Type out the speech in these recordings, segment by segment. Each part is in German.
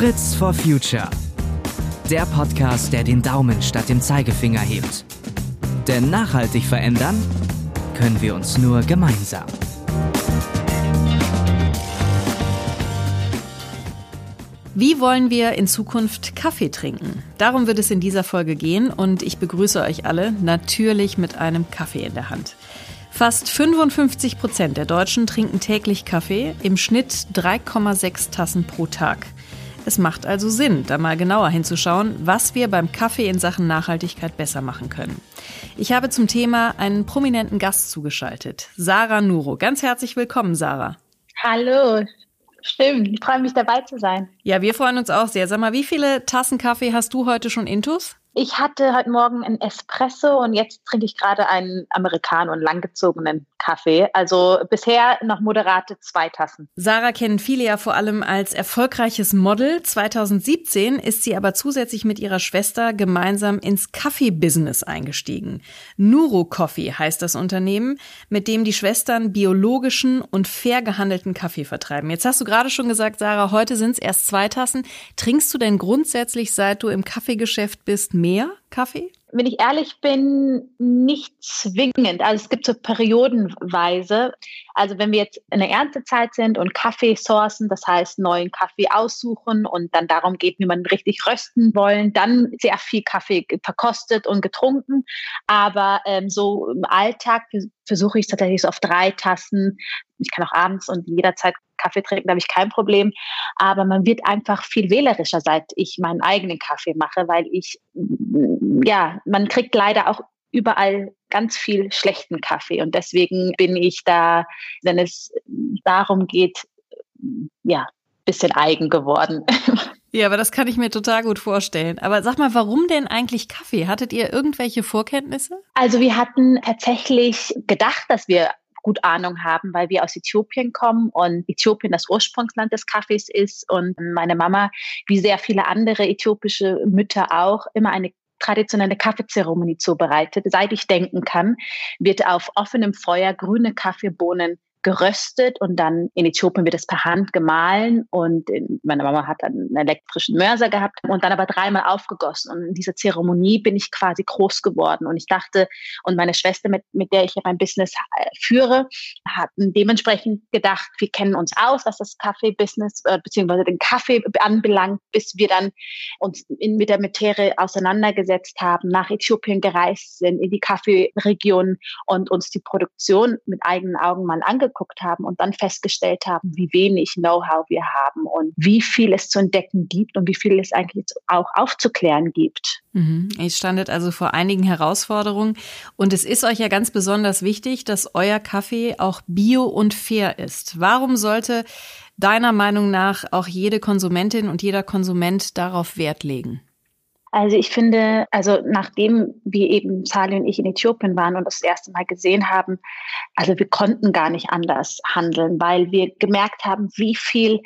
Fritz for Future. Der Podcast, der den Daumen statt dem Zeigefinger hebt. Denn nachhaltig verändern können wir uns nur gemeinsam. Wie wollen wir in Zukunft Kaffee trinken? Darum wird es in dieser Folge gehen und ich begrüße euch alle natürlich mit einem Kaffee in der Hand. Fast 55 Prozent der Deutschen trinken täglich Kaffee, im Schnitt 3,6 Tassen pro Tag. Es macht also Sinn, da mal genauer hinzuschauen, was wir beim Kaffee in Sachen Nachhaltigkeit besser machen können. Ich habe zum Thema einen prominenten Gast zugeschaltet, Sarah Nuro. Ganz herzlich willkommen, Sarah. Hallo, stimmt. Ich freue mich dabei zu sein. Ja, wir freuen uns auch sehr. Sag mal, wie viele Tassen Kaffee hast du heute schon intus? Ich hatte heute Morgen einen Espresso und jetzt trinke ich gerade einen Americano, einen langgezogenen Kaffee. Also bisher noch moderate zwei Tassen. Sarah kennen viele ja vor allem als erfolgreiches Model. 2017 ist sie aber zusätzlich mit ihrer Schwester gemeinsam ins Kaffee-Business eingestiegen. Nuro Coffee heißt das Unternehmen, mit dem die Schwestern biologischen und fair gehandelten Kaffee vertreiben. Jetzt hast du gerade schon gesagt, Sarah, heute sind es erst zwei Tassen. Trinkst du denn grundsätzlich, seit du im Kaffeegeschäft bist, mehr Kaffee? Wenn ich ehrlich bin, nicht zwingend. Also es gibt so periodenweise. Also wenn wir jetzt in der Erntezeit sind und Kaffee sourcen, das heißt neuen Kaffee aussuchen und dann darum geht, wie man richtig rösten wollen, dann sehr viel Kaffee verkostet und getrunken. Aber ähm, so im Alltag versuche ich tatsächlich so auf drei Tassen. Ich kann auch abends und jederzeit Kaffee trinken, da habe ich kein Problem. Aber man wird einfach viel wählerischer, seit ich meinen eigenen Kaffee mache, weil ich, mm, ja, man kriegt leider auch überall ganz viel schlechten Kaffee. Und deswegen bin ich da, wenn es darum geht, ja, bisschen eigen geworden. Ja, aber das kann ich mir total gut vorstellen. Aber sag mal, warum denn eigentlich Kaffee? Hattet ihr irgendwelche Vorkenntnisse? Also wir hatten tatsächlich gedacht, dass wir gut Ahnung haben, weil wir aus Äthiopien kommen und Äthiopien das Ursprungsland des Kaffees ist und meine Mama, wie sehr viele andere äthiopische Mütter auch, immer eine traditionelle Kaffeezeremonie zubereitet. Seit ich denken kann, wird auf offenem Feuer grüne Kaffeebohnen geröstet und dann in Äthiopien wird es per Hand gemahlen und in, meine Mama hat dann einen elektrischen Mörser gehabt und dann aber dreimal aufgegossen. Und in dieser Zeremonie bin ich quasi groß geworden. Und ich dachte und meine Schwester, mit, mit der ich ja mein Business äh, führe, hatten dementsprechend gedacht, wir kennen uns aus, was das Kaffee-Business äh, beziehungsweise den Kaffee anbelangt, bis wir dann uns in, mit der Materie auseinandergesetzt haben, nach Äthiopien gereist sind, in die Kaffeeregion und uns die Produktion mit eigenen Augen mal angeguckt angeguckt haben und dann festgestellt haben, wie wenig Know-how wir haben und wie viel es zu entdecken gibt und wie viel es eigentlich auch aufzuklären gibt. Mhm. Ihr standet also vor einigen Herausforderungen und es ist euch ja ganz besonders wichtig, dass euer Kaffee auch bio und fair ist. Warum sollte deiner Meinung nach auch jede Konsumentin und jeder Konsument darauf Wert legen? Also ich finde, also nachdem wir eben Sali und ich in Äthiopien waren und das erste Mal gesehen haben, also wir konnten gar nicht anders handeln, weil wir gemerkt haben, wie viel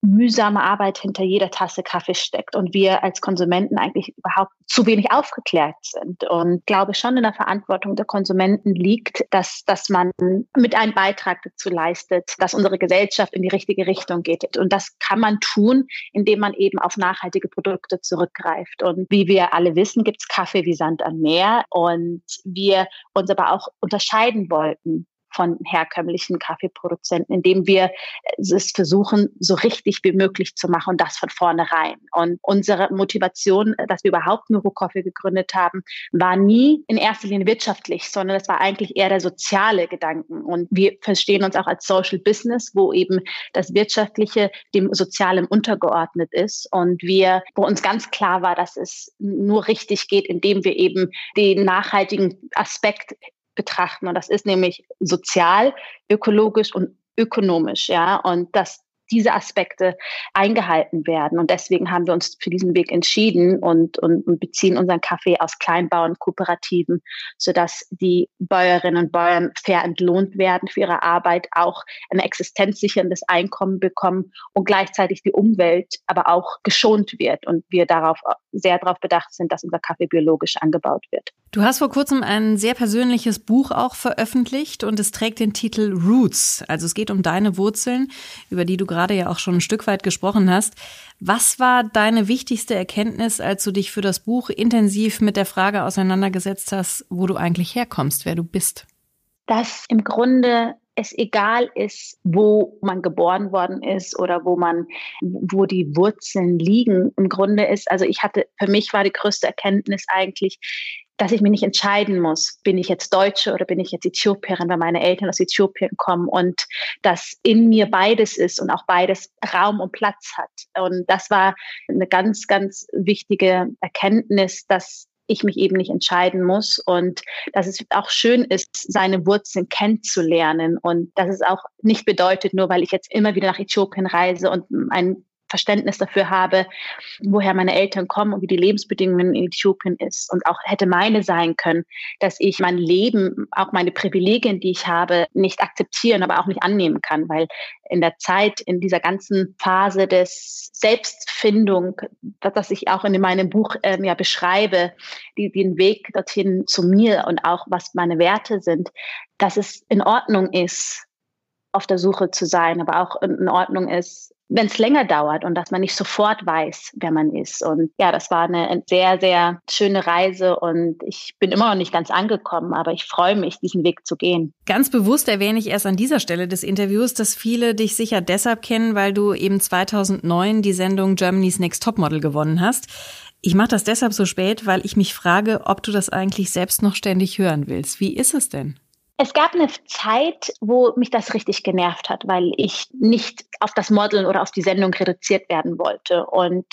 mühsame Arbeit hinter jeder Tasse Kaffee steckt und wir als Konsumenten eigentlich überhaupt zu wenig aufgeklärt sind. Und glaube schon in der Verantwortung der Konsumenten liegt, dass, dass man mit einem Beitrag dazu leistet, dass unsere Gesellschaft in die richtige Richtung geht. Und das kann man tun, indem man eben auf nachhaltige Produkte zurückgreift. Und wie wir alle wissen, gibt es Kaffee wie Sand am Meer. Und wir uns aber auch unterscheiden wollten von herkömmlichen Kaffeeproduzenten, indem wir es versuchen, so richtig wie möglich zu machen und das von vornherein. Und unsere Motivation, dass wir überhaupt Neuro Coffee gegründet haben, war nie in erster Linie wirtschaftlich, sondern es war eigentlich eher der soziale Gedanken. Und wir verstehen uns auch als Social Business, wo eben das Wirtschaftliche dem Sozialen untergeordnet ist. Und wir, wo uns ganz klar war, dass es nur richtig geht, indem wir eben den nachhaltigen Aspekt betrachten. Und das ist nämlich sozial, ökologisch und ökonomisch, ja. Und das diese Aspekte eingehalten werden. Und deswegen haben wir uns für diesen Weg entschieden und, und, und beziehen unseren Kaffee aus Kleinbauernkooperativen, sodass die Bäuerinnen und Bauern fair entlohnt werden für ihre Arbeit, auch ein existenzsicherndes Einkommen bekommen und gleichzeitig die Umwelt aber auch geschont wird und wir darauf sehr darauf bedacht sind, dass unser Kaffee biologisch angebaut wird. Du hast vor kurzem ein sehr persönliches Buch auch veröffentlicht und es trägt den Titel Roots. Also es geht um deine Wurzeln, über die du gerade gerade ja auch schon ein Stück weit gesprochen hast. Was war deine wichtigste Erkenntnis, als du dich für das Buch intensiv mit der Frage auseinandergesetzt hast, wo du eigentlich herkommst, wer du bist? Dass im Grunde es egal ist, wo man geboren worden ist oder wo man, wo die Wurzeln liegen. Im Grunde ist, also ich hatte, für mich war die größte Erkenntnis eigentlich, dass ich mich nicht entscheiden muss, bin ich jetzt Deutsche oder bin ich jetzt Äthiopierin, weil meine Eltern aus Äthiopien kommen und dass in mir beides ist und auch beides Raum und Platz hat. Und das war eine ganz, ganz wichtige Erkenntnis, dass ich mich eben nicht entscheiden muss und dass es auch schön ist, seine Wurzeln kennenzulernen und dass es auch nicht bedeutet, nur weil ich jetzt immer wieder nach Äthiopien reise und ein Verständnis dafür habe, woher meine Eltern kommen und wie die Lebensbedingungen in Äthiopien ist. Und auch hätte meine sein können, dass ich mein Leben, auch meine Privilegien, die ich habe, nicht akzeptieren, aber auch nicht annehmen kann, weil in der Zeit, in dieser ganzen Phase des Selbstfindung, das ich auch in meinem Buch ähm, ja beschreibe, die, den Weg dorthin zu mir und auch was meine Werte sind, dass es in Ordnung ist, auf der Suche zu sein, aber auch in Ordnung ist, wenn es länger dauert und dass man nicht sofort weiß, wer man ist. Und ja, das war eine sehr, sehr schöne Reise und ich bin immer noch nicht ganz angekommen, aber ich freue mich, diesen Weg zu gehen. Ganz bewusst erwähne ich erst an dieser Stelle des Interviews, dass viele dich sicher deshalb kennen, weil du eben 2009 die Sendung Germany's Next Topmodel gewonnen hast. Ich mache das deshalb so spät, weil ich mich frage, ob du das eigentlich selbst noch ständig hören willst. Wie ist es denn? Es gab eine Zeit, wo mich das richtig genervt hat, weil ich nicht auf das Modeln oder auf die Sendung reduziert werden wollte. Und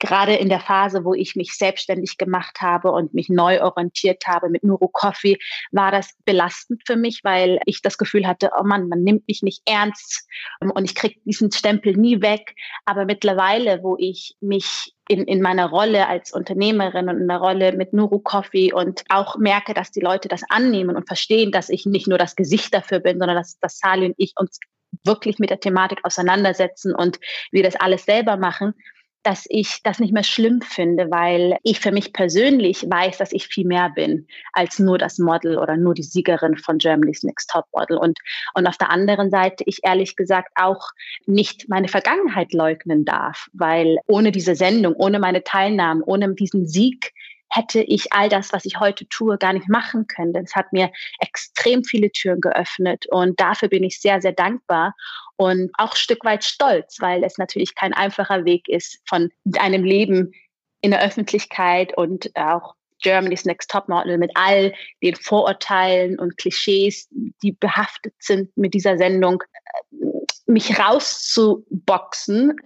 gerade in der Phase, wo ich mich selbstständig gemacht habe und mich neu orientiert habe mit Nuro Coffee, war das belastend für mich, weil ich das Gefühl hatte, oh Mann, man nimmt mich nicht ernst und ich kriege diesen Stempel nie weg. Aber mittlerweile, wo ich mich in, in meiner Rolle als Unternehmerin und in der Rolle mit Nuru Coffee und auch merke, dass die Leute das annehmen und verstehen, dass ich nicht nur das Gesicht dafür bin, sondern dass, dass Sali und ich uns wirklich mit der Thematik auseinandersetzen und wir das alles selber machen, dass ich das nicht mehr schlimm finde, weil ich für mich persönlich weiß, dass ich viel mehr bin als nur das Model oder nur die Siegerin von Germany's Next Top Model. Und, und auf der anderen Seite ich ehrlich gesagt auch nicht meine Vergangenheit leugnen darf, weil ohne diese Sendung, ohne meine Teilnahme, ohne diesen Sieg hätte ich all das, was ich heute tue, gar nicht machen können. Denn es hat mir extrem viele Türen geöffnet und dafür bin ich sehr, sehr dankbar und auch ein Stück weit stolz, weil es natürlich kein einfacher Weg ist von einem Leben in der Öffentlichkeit und auch Germany's Next Top Model mit all den Vorurteilen und Klischees, die behaftet sind mit dieser Sendung, mich rauszuboxen,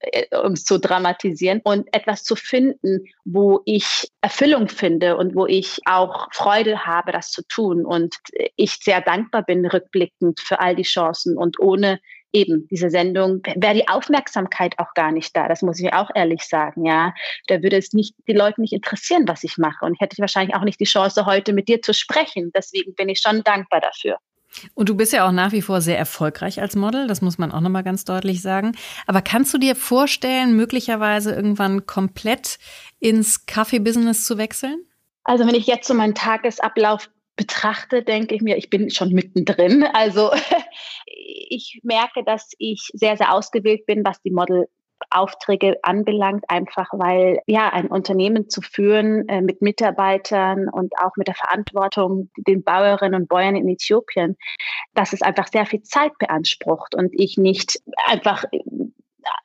äh, um es zu dramatisieren und etwas zu finden, wo ich Erfüllung finde und wo ich auch Freude habe, das zu tun. Und ich sehr dankbar bin rückblickend für all die Chancen. Und ohne eben diese Sendung wäre die Aufmerksamkeit auch gar nicht da. Das muss ich auch ehrlich sagen. Ja, da würde es nicht die Leute nicht interessieren, was ich mache. Und ich hätte wahrscheinlich auch nicht die Chance, heute mit dir zu sprechen. Deswegen bin ich schon dankbar dafür. Und du bist ja auch nach wie vor sehr erfolgreich als Model, das muss man auch nochmal ganz deutlich sagen. Aber kannst du dir vorstellen, möglicherweise irgendwann komplett ins Kaffee-Business zu wechseln? Also wenn ich jetzt so meinen Tagesablauf betrachte, denke ich mir, ich bin schon mittendrin. Also ich merke, dass ich sehr, sehr ausgewählt bin, was die Model Aufträge anbelangt, einfach weil ja ein Unternehmen zu führen äh, mit Mitarbeitern und auch mit der Verantwortung den Bauerinnen und Bäuern in Äthiopien, dass es einfach sehr viel Zeit beansprucht und ich nicht einfach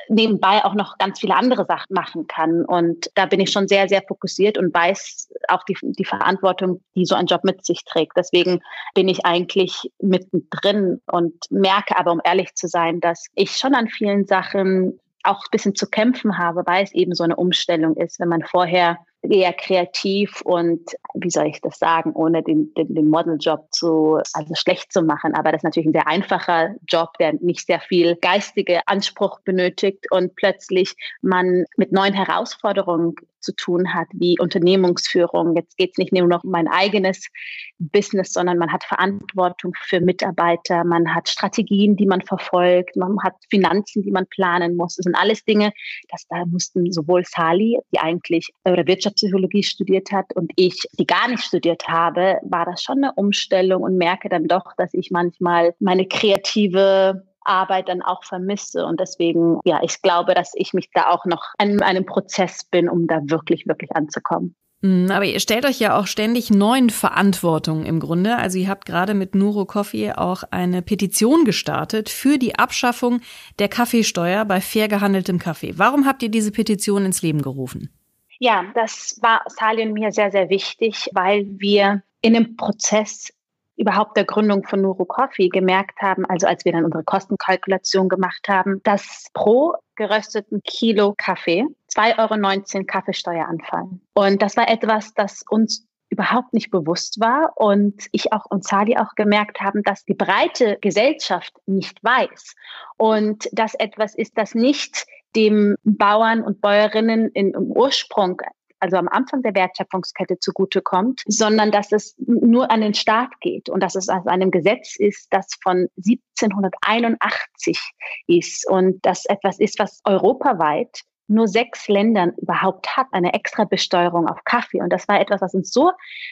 nebenbei auch noch ganz viele andere Sachen machen kann. Und da bin ich schon sehr, sehr fokussiert und weiß auch die, die Verantwortung, die so ein Job mit sich trägt. Deswegen bin ich eigentlich mittendrin und merke aber, um ehrlich zu sein, dass ich schon an vielen Sachen auch ein bisschen zu kämpfen habe, weil es eben so eine Umstellung ist, wenn man vorher eher kreativ und wie soll ich das sagen, ohne den, den, den Modeljob zu, also schlecht zu machen. Aber das ist natürlich ein sehr einfacher Job, der nicht sehr viel geistige Anspruch benötigt und plötzlich man mit neuen Herausforderungen zu tun hat, wie Unternehmungsführung. Jetzt geht es nicht nur noch um mein eigenes Business, sondern man hat Verantwortung für Mitarbeiter, man hat Strategien, die man verfolgt, man hat Finanzen, die man planen muss. Das sind alles Dinge, das da mussten sowohl Sali, die eigentlich oder Wirtschaftspsychologie studiert hat, und ich, die gar nicht studiert habe, war das schon eine Umstellung und merke dann doch, dass ich manchmal meine kreative Arbeit dann auch vermisse. Und deswegen, ja, ich glaube, dass ich mich da auch noch an einem Prozess bin, um da wirklich, wirklich anzukommen. Hm, aber ihr stellt euch ja auch ständig neuen Verantwortungen im Grunde. Also ihr habt gerade mit Nuro Coffee auch eine Petition gestartet für die Abschaffung der Kaffeesteuer bei fair gehandeltem Kaffee. Warum habt ihr diese Petition ins Leben gerufen? Ja, das war Sali und mir sehr, sehr wichtig, weil wir in dem Prozess überhaupt der Gründung von Nuro Coffee gemerkt haben, also als wir dann unsere Kostenkalkulation gemacht haben, dass pro gerösteten Kilo Kaffee 2,19 Euro Kaffeesteuer anfallen. Und das war etwas, das uns überhaupt nicht bewusst war und ich auch und Sali auch gemerkt haben, dass die breite Gesellschaft nicht weiß und das etwas ist, das nicht dem Bauern und Bäuerinnen in, im Ursprung also am Anfang der Wertschöpfungskette zugutekommt, sondern dass es nur an den Staat geht und dass es aus einem Gesetz ist, das von 1781 ist und das etwas ist, was europaweit nur sechs Ländern überhaupt hat, eine extra Besteuerung auf Kaffee. Und das war etwas, was uns so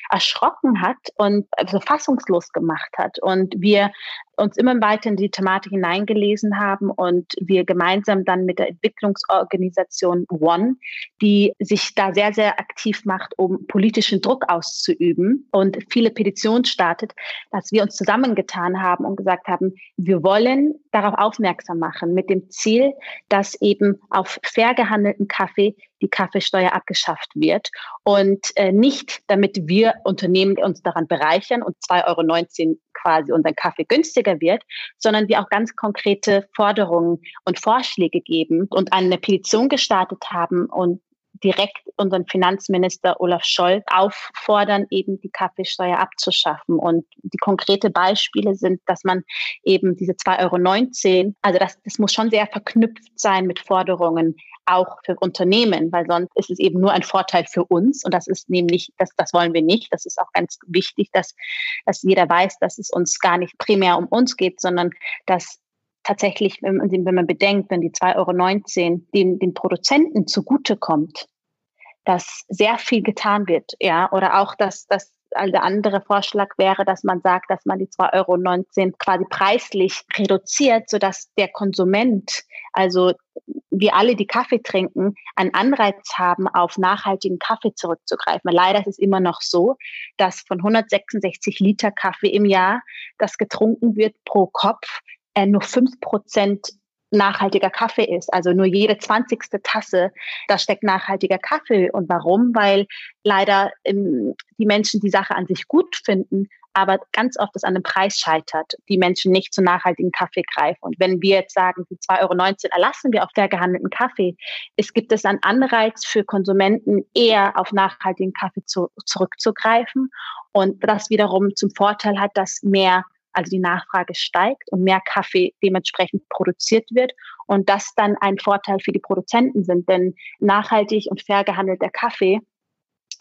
erschrocken hat und so fassungslos gemacht hat. Und wir uns immer weiter in die Thematik hineingelesen haben und wir gemeinsam dann mit der Entwicklungsorganisation One, die sich da sehr, sehr aktiv macht, um politischen Druck auszuüben und viele Petitionen startet, dass wir uns zusammengetan haben und gesagt haben, wir wollen darauf aufmerksam machen mit dem Ziel, dass eben auf fair gehandelten Kaffee die Kaffeesteuer abgeschafft wird. Und äh, nicht, damit wir Unternehmen uns daran bereichern und 2,19 Euro quasi unseren Kaffee günstiger wird, sondern wir auch ganz konkrete Forderungen und Vorschläge geben und eine Petition gestartet haben und direkt unseren Finanzminister Olaf Scholz auffordern, eben die Kaffeesteuer abzuschaffen. Und die konkrete Beispiele sind, dass man eben diese 2,19 Euro, also das, das muss schon sehr verknüpft sein mit Forderungen auch für Unternehmen, weil sonst ist es eben nur ein Vorteil für uns und das ist nämlich, das, das wollen wir nicht. Das ist auch ganz wichtig, dass, dass jeder weiß, dass es uns gar nicht primär um uns geht, sondern dass tatsächlich, wenn man, bedenkt, wenn die 2,19 Euro den, den Produzenten zugutekommt, dass sehr viel getan wird, ja, oder auch, dass, dass der andere Vorschlag wäre, dass man sagt, dass man die 2,19 Euro quasi preislich reduziert, sodass der Konsument, also wir alle, die Kaffee trinken, einen Anreiz haben, auf nachhaltigen Kaffee zurückzugreifen. Leider ist es immer noch so, dass von 166 Liter Kaffee im Jahr, das getrunken wird pro Kopf, äh, nur fünf Prozent nachhaltiger Kaffee ist. Also nur jede zwanzigste Tasse, da steckt nachhaltiger Kaffee. Und warum? Weil leider ähm, die Menschen die Sache an sich gut finden, aber ganz oft es an dem Preis scheitert, die Menschen nicht zu nachhaltigen Kaffee greifen. Und wenn wir jetzt sagen, die 2,19 Euro erlassen wir auf fair gehandelten Kaffee, es gibt es einen Anreiz für Konsumenten, eher auf nachhaltigen Kaffee zu, zurückzugreifen. Und das wiederum zum Vorteil hat, dass mehr also die Nachfrage steigt und mehr Kaffee dementsprechend produziert wird und das dann ein Vorteil für die Produzenten sind, denn nachhaltig und fair gehandelter Kaffee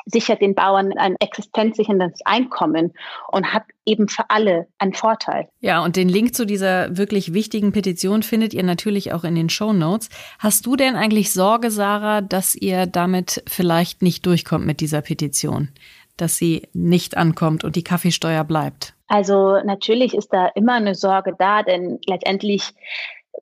sichert den Bauern ein existenzsicherndes Einkommen und hat eben für alle einen Vorteil. Ja, und den Link zu dieser wirklich wichtigen Petition findet ihr natürlich auch in den Show Notes. Hast du denn eigentlich Sorge, Sarah, dass ihr damit vielleicht nicht durchkommt mit dieser Petition? Dass sie nicht ankommt und die Kaffeesteuer bleibt? Also natürlich ist da immer eine Sorge da, denn letztendlich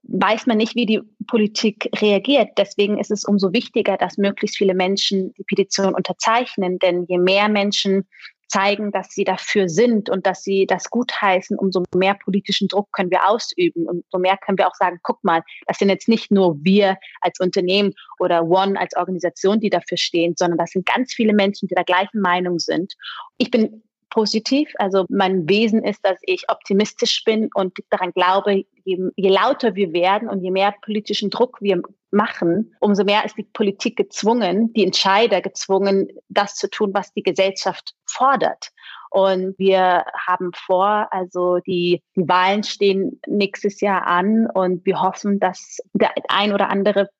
weiß man nicht, wie die Politik reagiert. Deswegen ist es umso wichtiger, dass möglichst viele Menschen die Petition unterzeichnen. Denn je mehr Menschen zeigen, dass sie dafür sind und dass sie das gutheißen, umso mehr politischen Druck können wir ausüben. Und umso mehr können wir auch sagen, guck mal, das sind jetzt nicht nur wir als Unternehmen oder One als Organisation, die dafür stehen, sondern das sind ganz viele Menschen, die der gleichen Meinung sind. Ich bin positiv. Also mein Wesen ist, dass ich optimistisch bin und daran glaube, je, je lauter wir werden und je mehr politischen Druck wir machen, umso mehr ist die Politik gezwungen, die Entscheider gezwungen, das zu tun, was die Gesellschaft fordert. Und wir haben vor, also die, die Wahlen stehen nächstes Jahr an und wir hoffen, dass der ein oder andere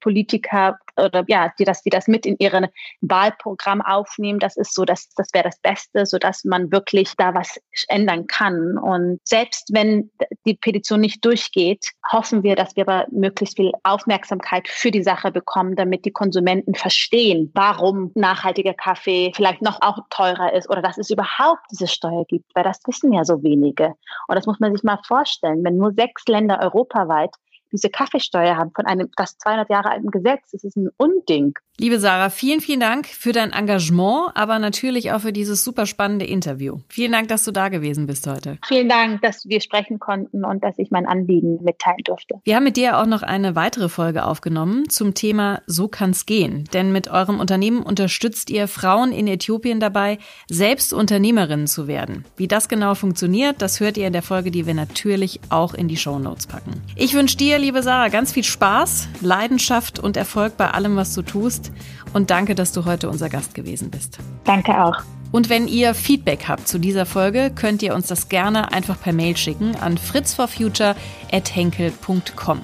Politiker oder ja, die das, die das mit in ihren Wahlprogramm aufnehmen, das ist so, dass das wäre das Beste, so dass man wirklich da was ändern kann. Und selbst wenn die Petition nicht durchgeht, hoffen wir, dass wir aber möglichst viel Aufmerksamkeit für die Sache bekommen, damit die Konsumenten verstehen, warum nachhaltiger Kaffee vielleicht noch auch teurer ist oder dass es überhaupt überhaupt diese Steuer gibt, weil das wissen ja so wenige. Und das muss man sich mal vorstellen, wenn nur sechs Länder europaweit diese Kaffeesteuer haben von einem fast 200 Jahre alten Gesetz. Das ist ein Unding. Liebe Sarah, vielen, vielen Dank für dein Engagement, aber natürlich auch für dieses super spannende Interview. Vielen Dank, dass du da gewesen bist heute. Vielen Dank, dass wir sprechen konnten und dass ich mein Anliegen mitteilen durfte. Wir haben mit dir auch noch eine weitere Folge aufgenommen zum Thema So kann's gehen. Denn mit eurem Unternehmen unterstützt ihr Frauen in Äthiopien dabei, selbst Unternehmerinnen zu werden. Wie das genau funktioniert, das hört ihr in der Folge, die wir natürlich auch in die Show Notes packen. Ich wünsche dir, liebe Sarah, ganz viel Spaß, Leidenschaft und Erfolg bei allem, was du tust und danke, dass du heute unser Gast gewesen bist. Danke auch. Und wenn ihr Feedback habt zu dieser Folge, könnt ihr uns das gerne einfach per Mail schicken an fritzforfuture.henkel.com.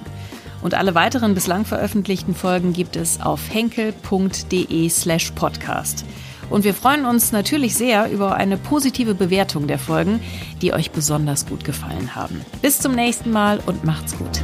Und alle weiteren bislang veröffentlichten Folgen gibt es auf henkel.de slash podcast. Und wir freuen uns natürlich sehr über eine positive Bewertung der Folgen, die euch besonders gut gefallen haben. Bis zum nächsten Mal und macht's gut.